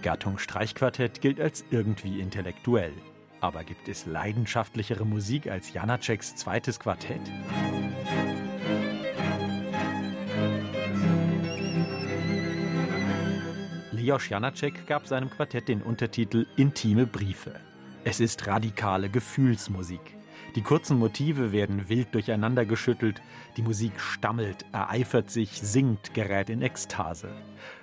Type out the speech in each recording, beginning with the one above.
Die Gattung Streichquartett gilt als irgendwie intellektuell. Aber gibt es leidenschaftlichere Musik als Janaceks zweites Quartett? Leos Janacek gab seinem Quartett den Untertitel Intime Briefe. Es ist radikale Gefühlsmusik. Die kurzen Motive werden wild durcheinander geschüttelt, die Musik stammelt, ereifert sich, singt, gerät in Ekstase.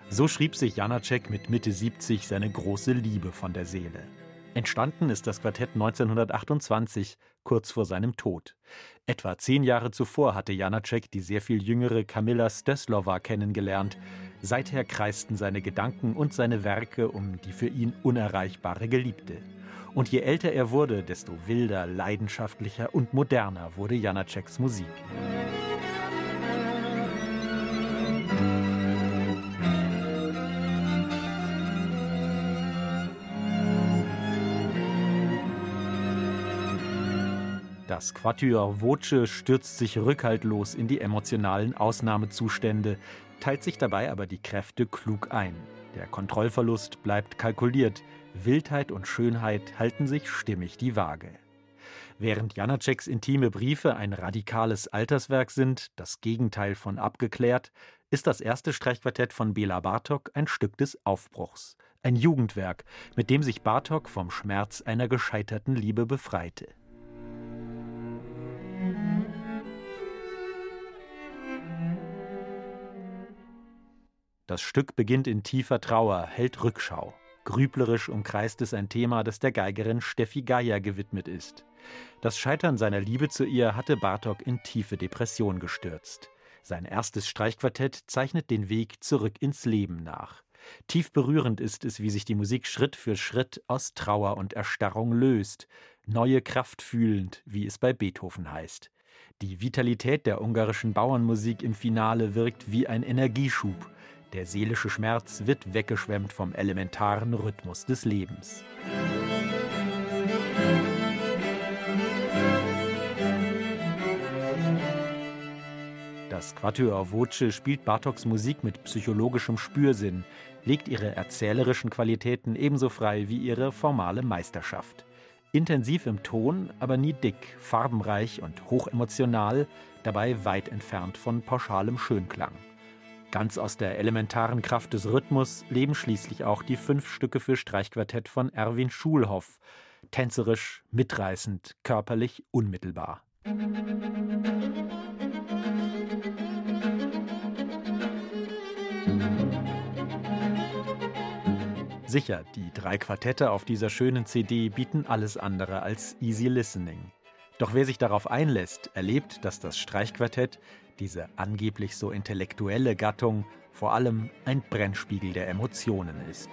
So schrieb sich Janacek mit Mitte 70 seine große Liebe von der Seele. Entstanden ist das Quartett 1928, kurz vor seinem Tod. Etwa zehn Jahre zuvor hatte Janacek die sehr viel jüngere Kamilla Stöslova kennengelernt. Seither kreisten seine Gedanken und seine Werke um die für ihn unerreichbare Geliebte. Und je älter er wurde, desto wilder, leidenschaftlicher und moderner wurde Janaceks Musik. Das Quatuor Voce stürzt sich rückhaltlos in die emotionalen Ausnahmezustände, teilt sich dabei aber die Kräfte klug ein. Der Kontrollverlust bleibt kalkuliert, Wildheit und Schönheit halten sich stimmig die Waage. Während Janaceks intime Briefe ein radikales Alterswerk sind, das Gegenteil von abgeklärt, ist das erste Streichquartett von Bela Bartok ein Stück des Aufbruchs, ein Jugendwerk, mit dem sich Bartok vom Schmerz einer gescheiterten Liebe befreite. Das Stück beginnt in tiefer Trauer, hält Rückschau. Grüblerisch umkreist es ein Thema, das der Geigerin Steffi Geier gewidmet ist. Das Scheitern seiner Liebe zu ihr hatte Bartok in tiefe Depression gestürzt. Sein erstes Streichquartett zeichnet den Weg zurück ins Leben nach. Tief berührend ist es, wie sich die Musik Schritt für Schritt aus Trauer und Erstarrung löst, neue Kraft fühlend, wie es bei Beethoven heißt. Die Vitalität der ungarischen Bauernmusik im Finale wirkt wie ein Energieschub. Der seelische Schmerz wird weggeschwemmt vom elementaren Rhythmus des Lebens. Das Quatuor Voce spielt Bartoks Musik mit psychologischem Spürsinn, legt ihre erzählerischen Qualitäten ebenso frei wie ihre formale Meisterschaft. Intensiv im Ton, aber nie dick, farbenreich und hochemotional, dabei weit entfernt von pauschalem Schönklang. Ganz aus der elementaren Kraft des Rhythmus leben schließlich auch die fünf Stücke für Streichquartett von Erwin Schulhoff. Tänzerisch, mitreißend, körperlich unmittelbar. Sicher, die drei Quartette auf dieser schönen CD bieten alles andere als easy listening. Doch wer sich darauf einlässt, erlebt, dass das Streichquartett, diese angeblich so intellektuelle Gattung, vor allem ein Brennspiegel der Emotionen ist.